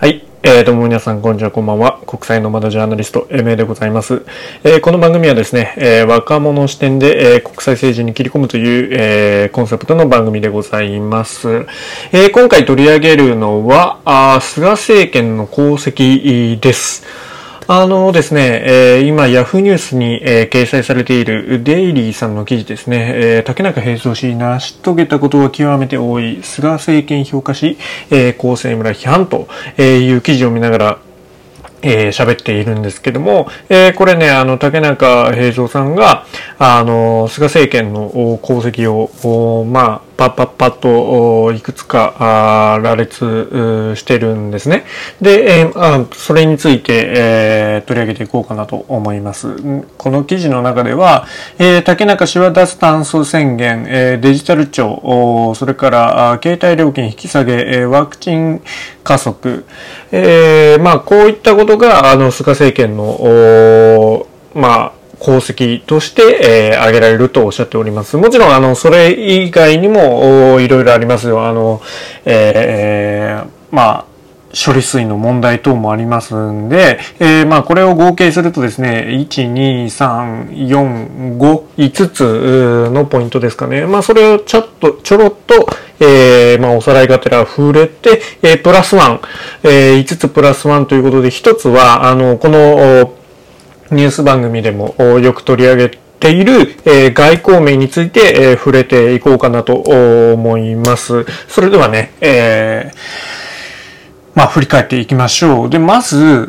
はい。えー、どうも皆さん、こんにちは、こんばんは。国際ノマドジャーナリスト、エメでございます。えーこの番組はですね、えー若者視点で、えー国際政治に切り込むという、えーコンセプトの番組でございます。えー今回取り上げるのは、あー菅政権の功績です。あのですね、えー今、ヤフーニュースに、えー掲載されているデイリーさんの記事ですね、えー竹中平蔵氏成し遂げたことは極めて多い、菅政権評価し、えー、厚生村批判という記事を見ながら、えー喋っているんですけども、えーこれね、あの、竹中平蔵さんが、あの、菅政権の功績を、まあ、パッパッパッと、いくつか、羅列してるんですね。で、えーあそれについて、えー取り上げていこうかなと思います。この記事の中では、えー竹中氏は脱炭素宣言、えーデジタル庁、それから、携帯料金引き下げ、ワクチン加速、えーまあ、こういったことが、あの、菅政権の、まあ、功績として、えー挙げられるとおっしゃっております。もちろん、あの、それ以外にも、いろいろありますよ。あの、えーまあ、処理水の問題等もありますんで、えーまあこれを合計するとですね、1、2、3、4、5、5つのポイントですかね。まあそれをちょっと、ちょろっと、えーまあおさらいがてら触れて、えープラス1、えー5つプラス1ということで、1つは、あの、この、ニュース番組でもよく取り上げている、え外交面について、え触れていこうかなと思います。それではね、えまあ、振り返っていきましょう。で、まず、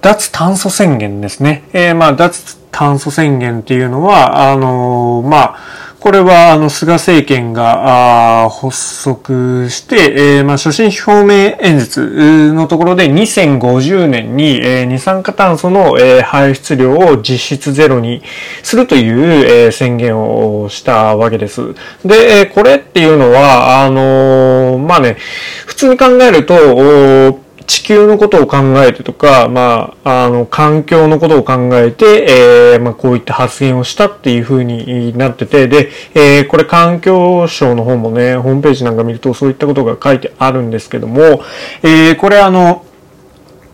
脱炭素宣言ですね。えまあ、脱炭素宣言っていうのは、あのまあ、これは、あの、菅政権が、発足して、えーまあ、所信表明演説のところで、2050年に、えー二酸化炭素の、えー排出量を実質ゼロにするという、えー宣言をしたわけです。で、えーこれっていうのは、あのーまあね、普通に考えると、地球のことを考えてとか、まあ、あの、環境のことを考えて、えーまあ、こういった発言をしたっていう風になってて、で、えーこれ環境省の方もね、ホームページなんか見るとそういったことが書いてあるんですけども、えーこれあの、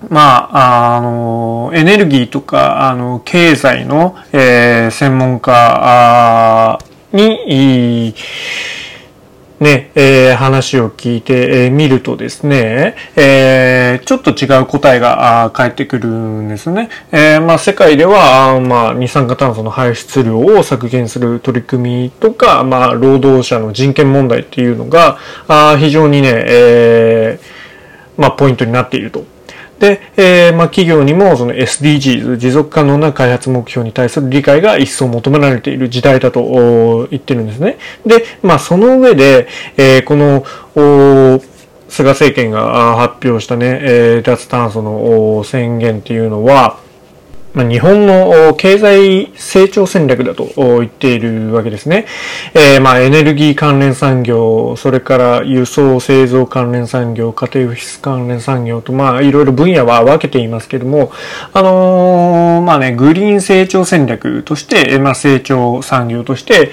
まあ、あの、エネルギーとか、あの、経済の、えー専門家に、ね、えー話を聞いて、えー見るとですね、えーちょっと違う答えが返ってくるんですね。えーまあ、世界では、まあ、二酸化炭素の排出量を削減する取り組みとか、まあ、労働者の人権問題っていうのが、あ非常にね、えーまあ、ポイントになっていると。で、えーまあ、企業にもその SDGs、持続可能な開発目標に対する理解が一層求められている時代だと言ってるんですね。で、まあ、その上で、えーこの、菅政権が発表したね、え脱炭素の宣言っていうのは、ま、日本の経済成長戦略だと言っているわけですね。えーまあ、エネルギー関連産業、それから輸送製造関連産業、家庭オフィス関連産業と、まあ、いろいろ分野は分けていますけども、あのーまあね、グリーン成長戦略として、まあ、成長産業として、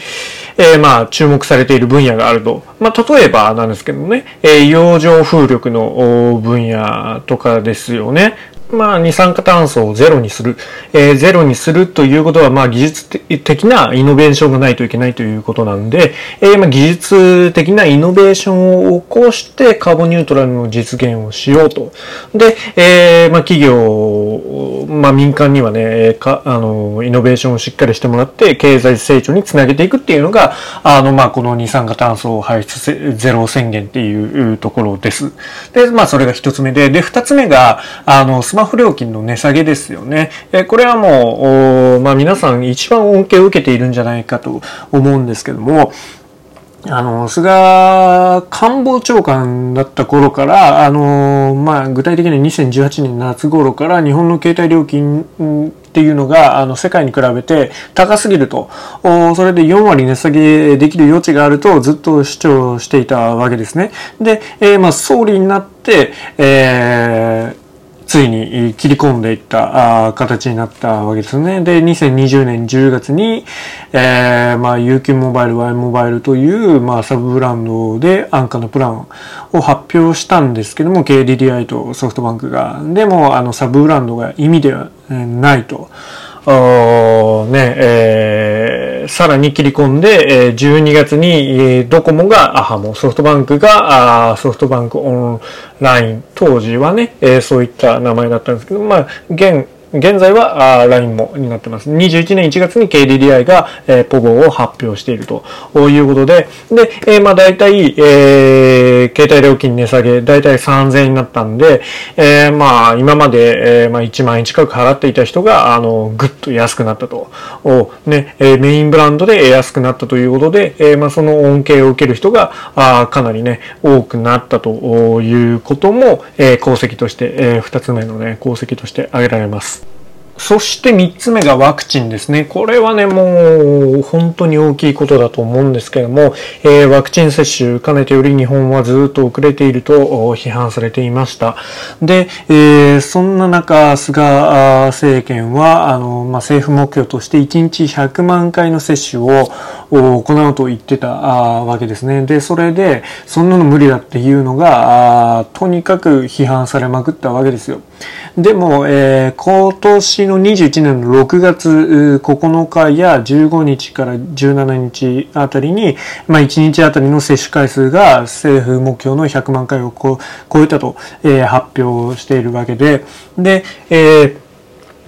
えーまあ、注目されている分野があると。まあ、例えばなんですけどね、え洋上風力の分野とかですよね。まあ、二酸化炭素をゼロにする。えーゼロにするということは、まあ、技術的なイノベーションがないといけないということなんで、えーまあ、技術的なイノベーションを起こして、カーボンニュートラルの実現をしようと。で、えーまあ、企業、まあ、民間にはね、か、あの、イノベーションをしっかりしてもらって、経済成長につなげていくっていうのが、あの、まあ、この二酸化炭素排出ゼロ宣言っていうところです。で、まあ、それが一つ目で、で、二つ目が、あの、スマホ料金の値下げですよね。えこれはもう、まあ、皆さん一番恩恵を受けているんじゃないかと思うんですけども、あの、菅官房長官だった頃から、あの、まあ、具体的には2018年夏頃から日本の携帯料金っていうのが、あの、世界に比べて高すぎると。それで4割値下げできる余地があるとずっと主張していたわけですね。で、えーまあ、総理になって、えーついに切り込んでいった形になったわけですね。で、2020年10月に、えー、まあ、UQ モバイル、Y モバイルという、まあ、サブブランドで安価なプランを発表したんですけども、KDDI とソフトバンクが。でも、あの、サブブランドが意味ではないと。おね、えー、さらに切り込んで、えー、12月に、えー、ドコモが、アハモ、ソフトバンクが、あソフトバンクオンライン、当時はね、えー、そういった名前だったんですけど、まあ、現、現在は LINE もになってます。21年1月に KDDI が、えー、ポゴを発表しているということで、で、えー、まあ大体、えー、携帯料金値下げ、大体3000円になったんで、えー、まあ今まで、えー、まあ1万円近く払っていた人が、あの、ぐっと安くなったと。おね、えー、メインブランドで安くなったということで、えー、まあその恩恵を受ける人が、あかなりね、多くなったということも、えー、功績として、えー、2つ目のね、功績として挙げられます。そして3つ目がワクチンですね。これはね、もう本当に大きいことだと思うんですけども、えー、ワクチン接種、かねてより日本はずっと遅れていると批判されていました。で、えー、そんな中、菅政権は、あの、まあ、政府目標として1日100万回の接種を行うと言ってたわけですね。で、それで、そんなの無理だっていうのが、とにかく批判されまくったわけですよ。でも、えー、今年の21年の6月9日や15日から17日あたりに、まあ、1日あたりの接種回数が政府目標の100万回を超えたと、えー、発表しているわけで、で、えー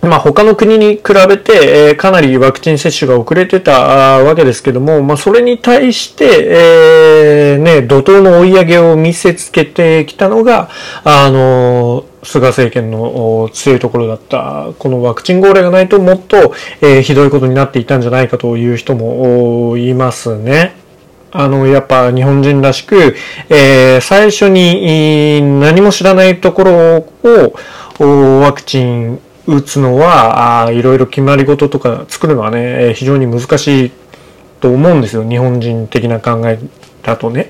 まあ、他の国に比べて、えー、かなりワクチン接種が遅れてたわけですけども、まあ、それに対して、えー、ね、怒涛の追い上げを見せつけてきたのが、あの菅政権の強いところだった、このワクチン号令がないともっと、えー、ひどいことになっていたんじゃないかという人もいますね。あの、やっぱ日本人らしく、えー、最初に何も知らないところをワクチン打つのは、いろいろ決まり事とか作るのはね、非常に難しいと思うんですよ。日本人的な考えだとね。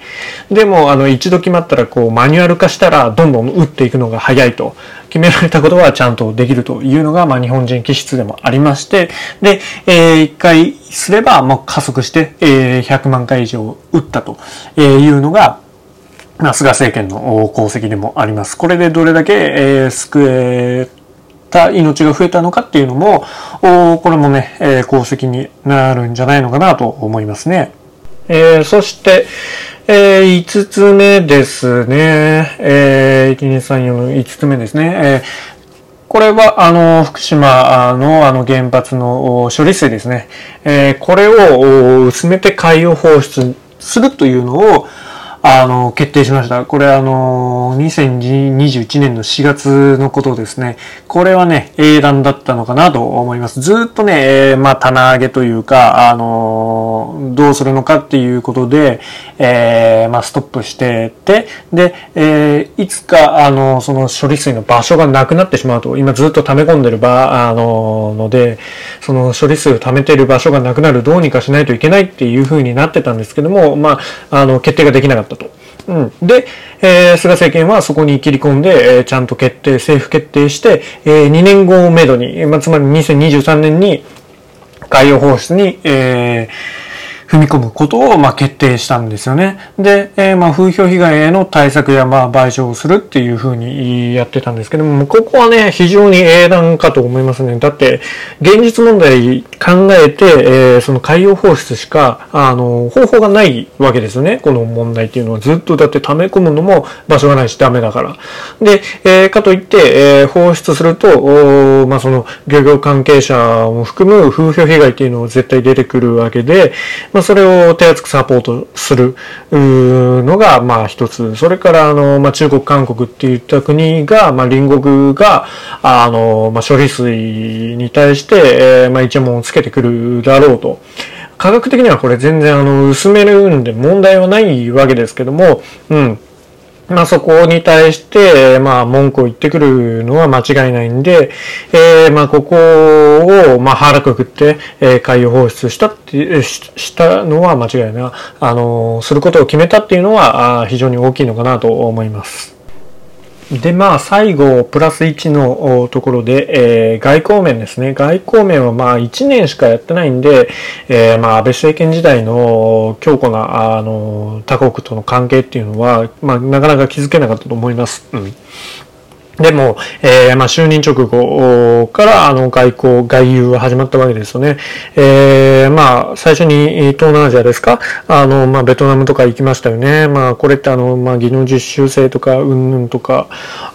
でも、あの、一度決まったら、こう、マニュアル化したら、どんどん打っていくのが早いと。決められたことはちゃんとできるというのが、まあ、日本人気質でもありまして、で、えー、一回すれば、もう加速して、えー、100万回以上打ったというのが、まあ、菅政権の功績でもあります。これでどれだけ、えー、救えた命が増えたのかっていうのも、おこれもね、えー、功績になるんじゃないのかなと思いますね。えー、そして、えー、5つ目ですね。えー、1、2、3、4、5つ目ですね。えー、これは、あの、福島のあの原発の処理水ですね。えー、これを薄めて海洋放出するというのを、あの、決定しました。これあの、2021年の4月のことですね。これはね、英断だったのかなと思います。ずっとね、えー、まあ、棚上げというか、あの、どうするのかっていうことで、えー、まあ、ストップしてて、で、えー、いつか、あの、その処理水の場所がなくなってしまうと、今ずっと溜め込んでる場、あの、ので、その処理水を溜めてる場所がなくなる、どうにかしないといけないっていう風になってたんですけども、まあ、あの、決定ができなかったと。うん。で、えー、菅政権はそこに切り込んで、えー、ちゃんと決定、政府決定して、えー、2年後をめどに、まあ、つまり2023年に海洋放出に、えー、踏み込むことを、ま、決定したんですよね。で、えー、ま、風評被害への対策や、ま、賠償をするっていうふうにやってたんですけども、ここはね、非常に英断かと思いますね。だって、現実問題考えて、えー、その海洋放出しか、あの、方法がないわけですよね。この問題っていうのはずっとだって溜め込むのも場所がないしダメだから。で、えー、かといって、えー、放出すると、まあ、その、漁業関係者も含む風評被害っていうのは絶対出てくるわけで、ままあ、それを手厚くサポートするのが、まあ一つ。それから、あの、まあ中国、韓国っていった国が、まあ隣国が、あの、まあ処理水に対して、えー、まあ一問をつけてくるだろうと。科学的にはこれ全然あの、薄めるんで問題はないわけですけども、うん。まあそこに対して、まあ文句を言ってくるのは間違いないんで、えー、まあここを、まあ腹くくって、えー、海洋放出したって、したのは間違いない。あの、することを決めたっていうのは、非常に大きいのかなと思います。で、まあ、最後、プラス1のところで、えー、外交面ですね。外交面はまあ、1年しかやってないんで、えー、まあ、安倍政権時代の強固な、あの、他国との関係っていうのは、まあ、なかなか気づけなかったと思います。うん。でも、えー、まあ、就任直後から、あの、外交、外遊は始まったわけですよね。えー、まあ、最初に東南アジアですか？あの、まあ、ベトナムとか行きましたよね。まあ、これってあの、まあ、技能実習生とか、うんぬんとか、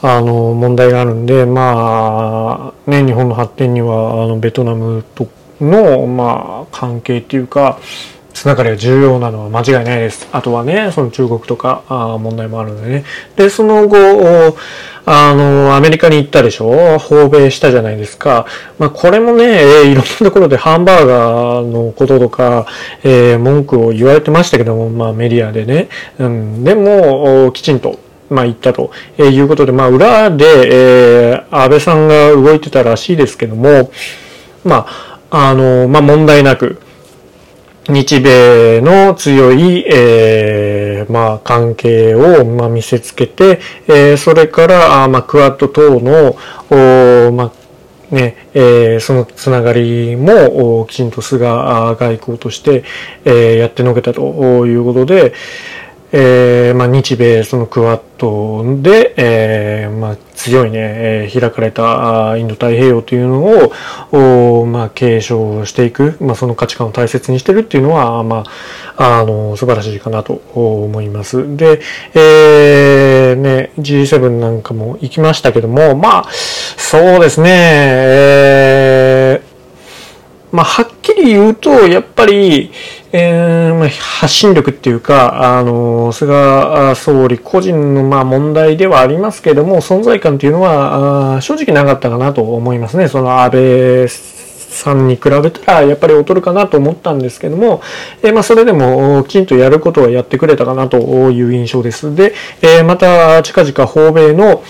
あの、問題があるんで、まあ、ね、日本の発展には、あの、ベトナムとの、まあ、関係っていうか、つながりが重要なのは間違いないです。あとはね、その中国とかあ問題もあるのでね。で、その後、あの、アメリカに行ったでしょ？訪米したじゃないですか。まあ、これもね、えー、いろんなところでハンバーガーのこととか、えー、文句を言われてましたけども、まあ、メディアでね。うん、でも、きちんと、まあ、言ったとえいうことで、まあ、裏で、えー、安倍さんが動いてたらしいですけども、まあ、あの、まあ、問題なく、日米の強い、えー、まあ、関係を、まあ、見せつけて、えー、それから、あまあ、クワッド等の、おまあ、ね、えー、そのつながりも、きちんと菅外交として、えー、やってのけたということで、えー、まあ、日米そのクワッドで、えー、まあ、強いね、えー、開かれたインド太平洋というのを、おまあ、継承していく、まあ、その価値観を大切にしてるっていうのは、まあ、あの、素晴らしいかなと思います。で、えー、ね、G7 なんかも行きましたけども、まあ、そうですね、えー、まあ、はっり言うと、やっぱり、えー、まあ、発信力っていうか、あの、菅総理個人の、まあ、問題ではありますけども、存在感っていうのは、あ正直なかったかなと思いますね。その安倍さんに比べたら、やっぱり劣るかなと思ったんですけども、え、まあ、それでも、きちんとやることはやってくれたかなという印象です。で、え、また、近々訪米の、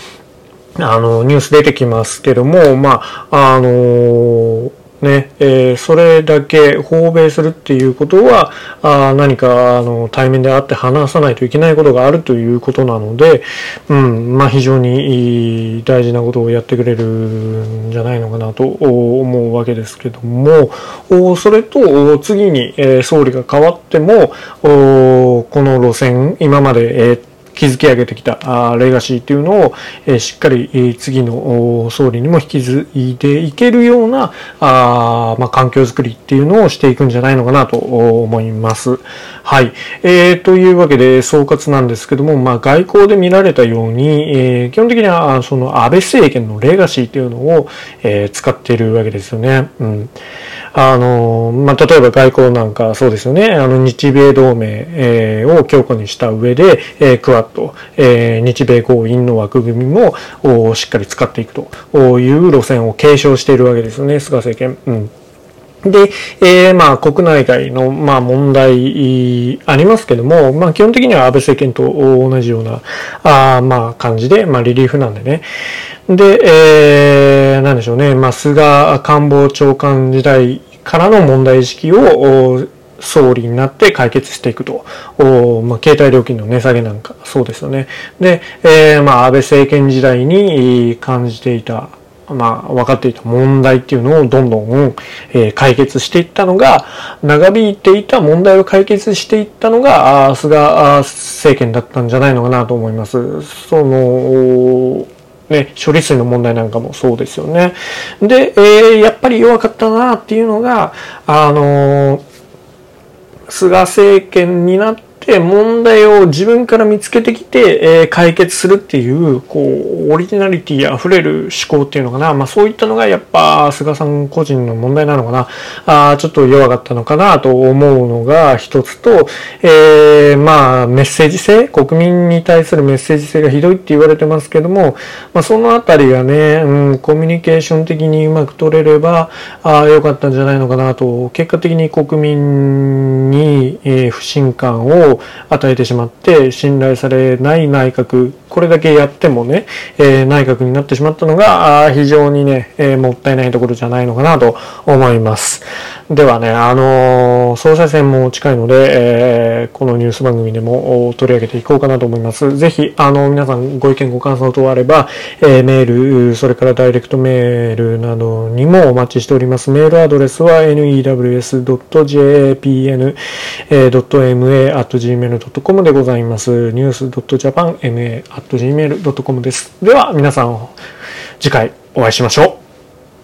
あの、ニュース出てきますけども、まあ、あのーね、えー、それだけ訪米するっていうことは、あ何かあの対面で会って話さないといけないことがあるということなので、うん、まあ非常に大事なことをやってくれるんじゃないのかなと思うわけですけども、それと次に、え総理が変わっても、この路線、今まで、えー築き上げてきたあレガシーというのを、え、しっかり、次の総理にも引き継いでいけるようなあ、まあ、環境づくりっていうのをしていくんじゃないのかなと思います。はい。えー、というわけで総括なんですけども、まあ、外交で見られたように、えー、基本的にはその安倍政権のレガシーというのを、えー、使っているわけですよね。うん。あの、まあ、例えば外交なんかそうですよね。あの、日米同盟、え、を強固にした上で、えー、クワッド、えー、日米合意の枠組みもしっかり使っていくという路線を継承しているわけですよね、菅政権。うんで、えー、まあ、国内外の、まあ、問題ありますけども、まあ、基本的には安倍政権と同じような、あまあ、感じで、まあ、リリーフなんでね。で、えー、なんでしょうね、まあ、菅官房長官時代からの問題意識を、総理になって解決していくと。おまあ、携帯料金の値下げなんか、そうですよね。で、えー、まあ、安倍政権時代に感じていた、まあ、分かっていた問題っていうのをどんどん、えー、解決していったのが、長引いていた問題を解決していったのが、あ菅政権だったんじゃないのかなと思います。その、ね、処理水の問題なんかもそうですよね。で、えー、やっぱり弱かったなっていうのが、あのー菅政権になってて問題を自分から見つけてきて、えー、解決するっていう、こう、オリジナリティ溢れる思考っていうのかな。まあそういったのがやっぱ菅さん個人の問題なのかな。あちょっと弱かったのかなと思うのが一つと、えー、まあメッセージ性、国民に対するメッセージ性がひどいって言われてますけども、まあそのあたりがね、うん、コミュニケーション的にうまく取れれば、ああ、良かったんじゃないのかなと、結果的に国民に、えー、不信感を与えてしまって信頼されない内閣これだけやってもね、えー、内閣になってしまったのが非常にね、えー、もったいないところじゃないのかなと思います。ではね、あのー、総裁選も近いので、えー、このニュース番組でも取り上げていこうかなと思います。ぜひ、あの、皆さんご意見ご感想等あれば、えー、メール、それからダイレクトメールなどにもお待ちしております。メールアドレスは news.jpn.ma.gmail.com でございます。news.japanma.gmail.com です。では、皆さん、次回お会いしましょう。